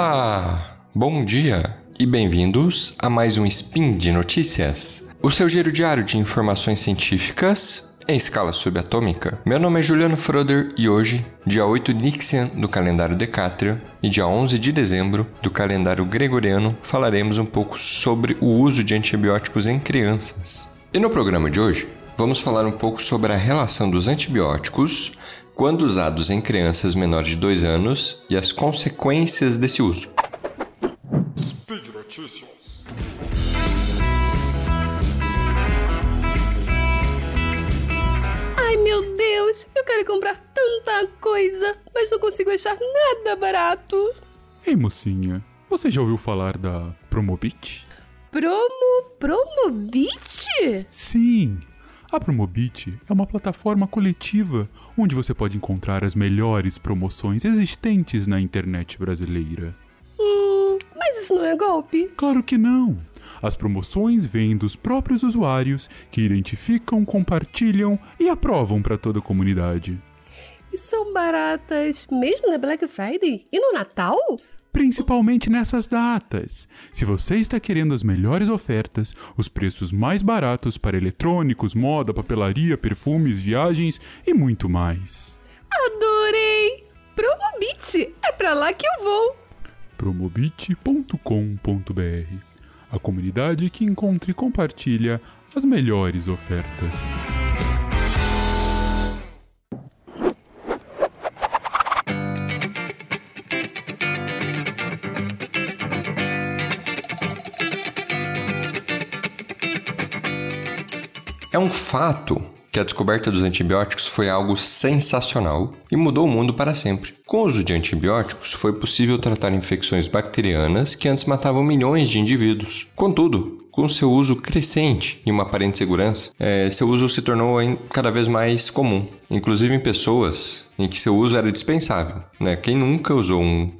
Olá, bom dia e bem-vindos a mais um Spin de Notícias, o seu giro diário de informações científicas em escala subatômica. Meu nome é Juliano Froder e hoje, dia 8 Nixian do calendário Decátria e dia 11 de dezembro do calendário Gregoriano, falaremos um pouco sobre o uso de antibióticos em crianças. E no programa de hoje, vamos falar um pouco sobre a relação dos antibióticos quando usados em crianças menores de 2 anos e as consequências desse uso. Speed Notícias. Ai meu Deus, eu quero comprar tanta coisa, mas não consigo achar nada barato. Ei, mocinha, você já ouviu falar da Promobit? Promo. Promobit? Sim! A Promobit é uma plataforma coletiva onde você pode encontrar as melhores promoções existentes na internet brasileira. Hum, mas isso não é golpe. Claro que não! As promoções vêm dos próprios usuários que identificam, compartilham e aprovam para toda a comunidade. E são baratas mesmo na Black Friday? E no Natal? Principalmente nessas datas. Se você está querendo as melhores ofertas, os preços mais baratos para eletrônicos, moda, papelaria, perfumes, viagens e muito mais. Adorei! Promobit! É pra lá que eu vou! promobit.com.br A comunidade que encontra e compartilha as melhores ofertas. É um fato que a descoberta dos antibióticos foi algo sensacional e mudou o mundo para sempre. Com o uso de antibióticos, foi possível tratar infecções bacterianas que antes matavam milhões de indivíduos. Contudo, com seu uso crescente e uma aparente segurança, é, seu uso se tornou cada vez mais comum, inclusive em pessoas em que seu uso era dispensável. Né? Quem nunca usou um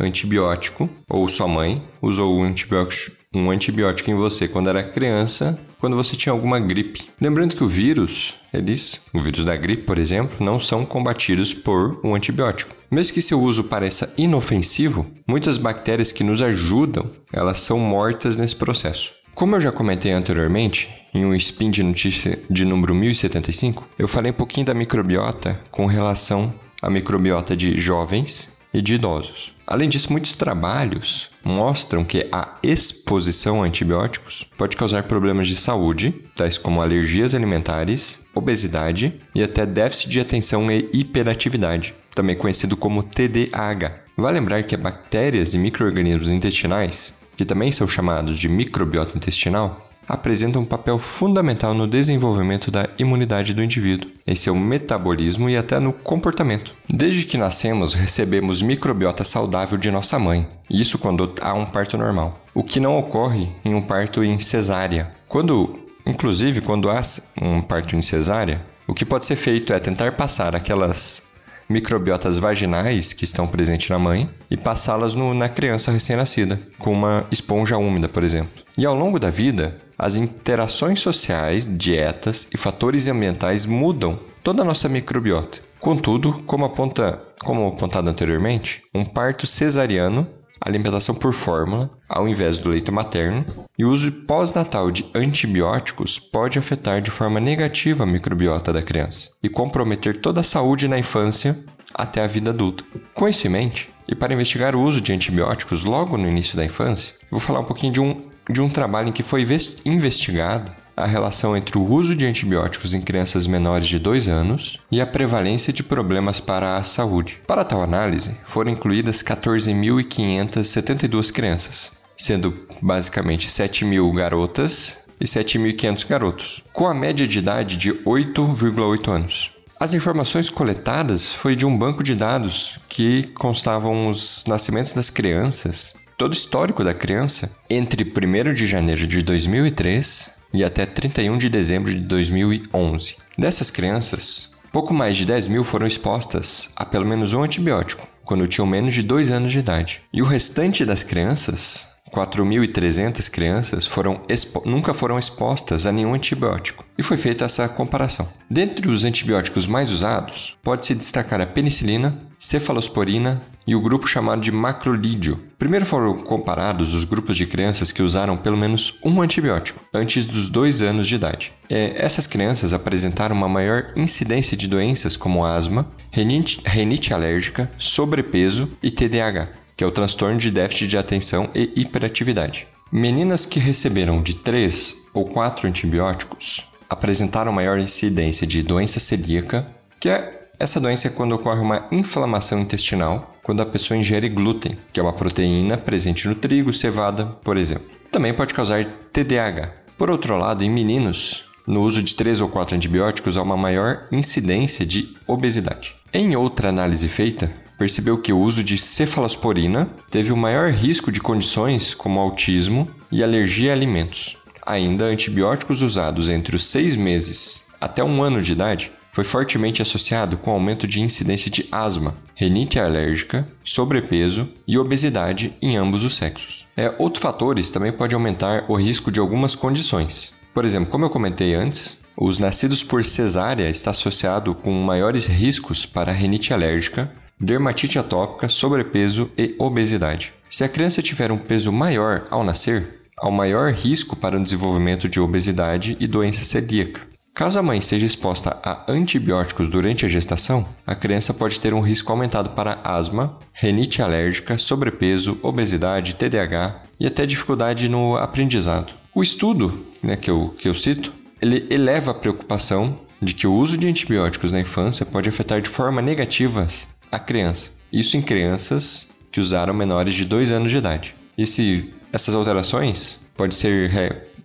antibiótico, ou sua mãe usou um antibiótico, um antibiótico em você quando era criança, quando você tinha alguma gripe. Lembrando que o vírus, eles, o vírus da gripe, por exemplo, não são combatidos por um antibiótico. Mesmo que seu uso pareça inofensivo, muitas bactérias que nos ajudam, elas são mortas nesse processo. Como eu já comentei anteriormente, em um spin de notícia de número 1075, eu falei um pouquinho da microbiota com relação à microbiota de jovens e de idosos. Além disso, muitos trabalhos mostram que a exposição a antibióticos pode causar problemas de saúde, tais como alergias alimentares, obesidade e até déficit de atenção e hiperatividade, também conhecido como TDAH. Vale lembrar que bactérias e microorganismos intestinais que também são chamados de microbiota intestinal, apresentam um papel fundamental no desenvolvimento da imunidade do indivíduo, em seu metabolismo e até no comportamento. Desde que nascemos, recebemos microbiota saudável de nossa mãe, isso quando há um parto normal, o que não ocorre em um parto em cesárea. Quando, inclusive, quando há um parto em cesárea, o que pode ser feito é tentar passar aquelas microbiotas vaginais que estão presentes na mãe e passá-las na criança recém-nascida, com uma esponja úmida, por exemplo. E ao longo da vida, as interações sociais, dietas e fatores ambientais mudam toda a nossa microbiota. Contudo, como, aponta, como apontado anteriormente, um parto cesariano alimentação por fórmula, ao invés do leite materno, e o uso pós-natal de antibióticos pode afetar de forma negativa a microbiota da criança e comprometer toda a saúde na infância até a vida adulta. Com isso em mente, e para investigar o uso de antibióticos logo no início da infância, vou falar um pouquinho de um, de um trabalho em que foi investigado a relação entre o uso de antibióticos em crianças menores de 2 anos e a prevalência de problemas para a saúde. Para tal análise, foram incluídas 14.572 crianças, sendo basicamente 7.000 garotas e 7.500 garotos, com a média de idade de 8,8 anos. As informações coletadas foi de um banco de dados que constavam os nascimentos das crianças, todo o histórico da criança, entre 1 de janeiro de 2003 e até 31 de dezembro de 2011. Dessas crianças, pouco mais de 10 mil foram expostas a pelo menos um antibiótico, quando tinham menos de 2 anos de idade. E o restante das crianças, 4.300 crianças, foram nunca foram expostas a nenhum antibiótico. E foi feita essa comparação. Dentre os antibióticos mais usados, pode-se destacar a penicilina, cefalosporina e o grupo chamado de macrolídeo. Primeiro foram comparados os grupos de crianças que usaram pelo menos um antibiótico antes dos dois anos de idade. É, essas crianças apresentaram uma maior incidência de doenças como asma, renite, alérgica, sobrepeso e TDAH, que é o transtorno de déficit de atenção e hiperatividade. Meninas que receberam de 3 ou 4 antibióticos apresentaram maior incidência de doença celíaca, que é essa doença é quando ocorre uma inflamação intestinal quando a pessoa ingere glúten, que é uma proteína presente no trigo, cevada, por exemplo. Também pode causar TDAH. Por outro lado, em meninos, no uso de 3 ou 4 antibióticos há uma maior incidência de obesidade. Em outra análise feita, percebeu que o uso de cefalosporina teve o maior risco de condições como autismo e alergia a alimentos. Ainda, antibióticos usados entre os 6 meses até um ano de idade foi fortemente associado com aumento de incidência de asma, renite alérgica, sobrepeso e obesidade em ambos os sexos. É, outros fatores também podem aumentar o risco de algumas condições. Por exemplo, como eu comentei antes, os nascidos por cesárea está associado com maiores riscos para renite alérgica, dermatite atópica, sobrepeso e obesidade. Se a criança tiver um peso maior ao nascer, há um maior risco para o desenvolvimento de obesidade e doença celíaca. Caso a mãe seja exposta a antibióticos durante a gestação, a criança pode ter um risco aumentado para asma, renite alérgica, sobrepeso, obesidade, TDAH e até dificuldade no aprendizado. O estudo né, que, eu, que eu cito, ele eleva a preocupação de que o uso de antibióticos na infância pode afetar de forma negativa a criança. Isso em crianças que usaram menores de 2 anos de idade. E se essas alterações podem ser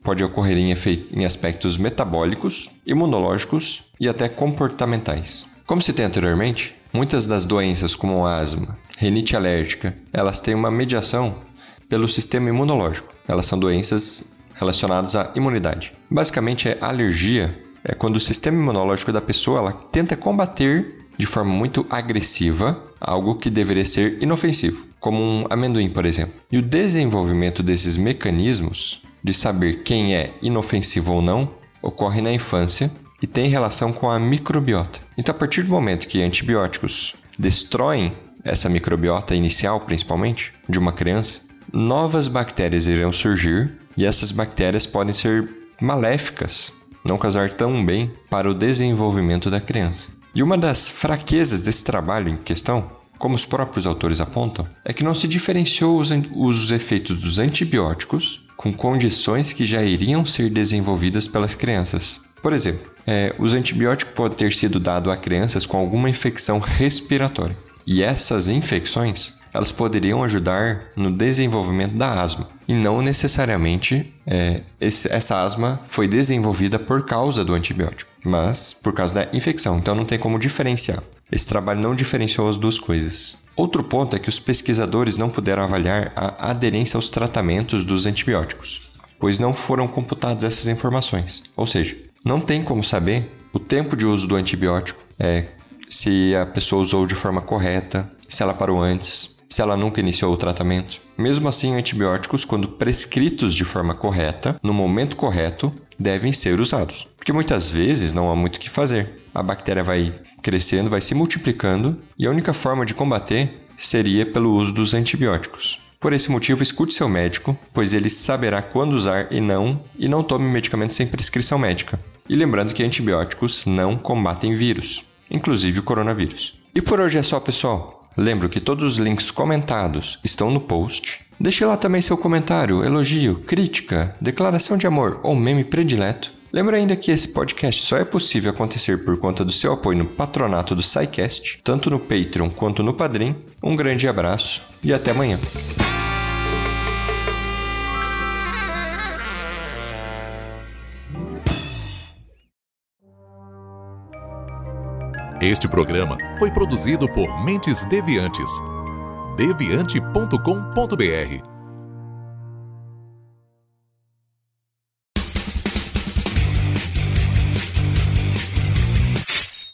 pode ocorrer em, em aspectos metabólicos, imunológicos e até comportamentais. Como citei anteriormente, muitas das doenças como asma, renite alérgica, elas têm uma mediação pelo sistema imunológico. Elas são doenças relacionadas à imunidade. Basicamente, é alergia é quando o sistema imunológico da pessoa ela tenta combater de forma muito agressiva algo que deveria ser inofensivo, como um amendoim, por exemplo. E o desenvolvimento desses mecanismos de saber quem é inofensivo ou não ocorre na infância e tem relação com a microbiota. Então, a partir do momento que antibióticos destroem essa microbiota inicial, principalmente, de uma criança, novas bactérias irão surgir e essas bactérias podem ser maléficas, não causar tão bem para o desenvolvimento da criança. E uma das fraquezas desse trabalho em questão, como os próprios autores apontam, é que não se diferenciou os, os efeitos dos antibióticos com condições que já iriam ser desenvolvidas pelas crianças. Por exemplo, é, os antibióticos podem ter sido dados a crianças com alguma infecção respiratória. E essas infecções elas poderiam ajudar no desenvolvimento da asma. E não necessariamente é, esse, essa asma foi desenvolvida por causa do antibiótico, mas por causa da infecção. Então não tem como diferenciar. Esse trabalho não diferenciou as duas coisas. Outro ponto é que os pesquisadores não puderam avaliar a aderência aos tratamentos dos antibióticos, pois não foram computadas essas informações. Ou seja, não tem como saber o tempo de uso do antibiótico, é, se a pessoa usou de forma correta, se ela parou antes, se ela nunca iniciou o tratamento. Mesmo assim, antibióticos, quando prescritos de forma correta, no momento correto, devem ser usados. Porque muitas vezes não há muito o que fazer. A bactéria vai crescendo, vai se multiplicando e a única forma de combater seria pelo uso dos antibióticos. Por esse motivo, escute seu médico, pois ele saberá quando usar e não, e não tome medicamentos sem prescrição médica. E lembrando que antibióticos não combatem vírus, inclusive o coronavírus. E por hoje é só, pessoal. Lembro que todos os links comentados estão no post. Deixe lá também seu comentário, elogio, crítica, declaração de amor ou meme predileto. Lembra ainda que esse podcast só é possível acontecer por conta do seu apoio no patronato do SciCast, tanto no Patreon quanto no Padrim. Um grande abraço e até amanhã. Este programa foi produzido por Mentes Deviantes. deviante.com.br.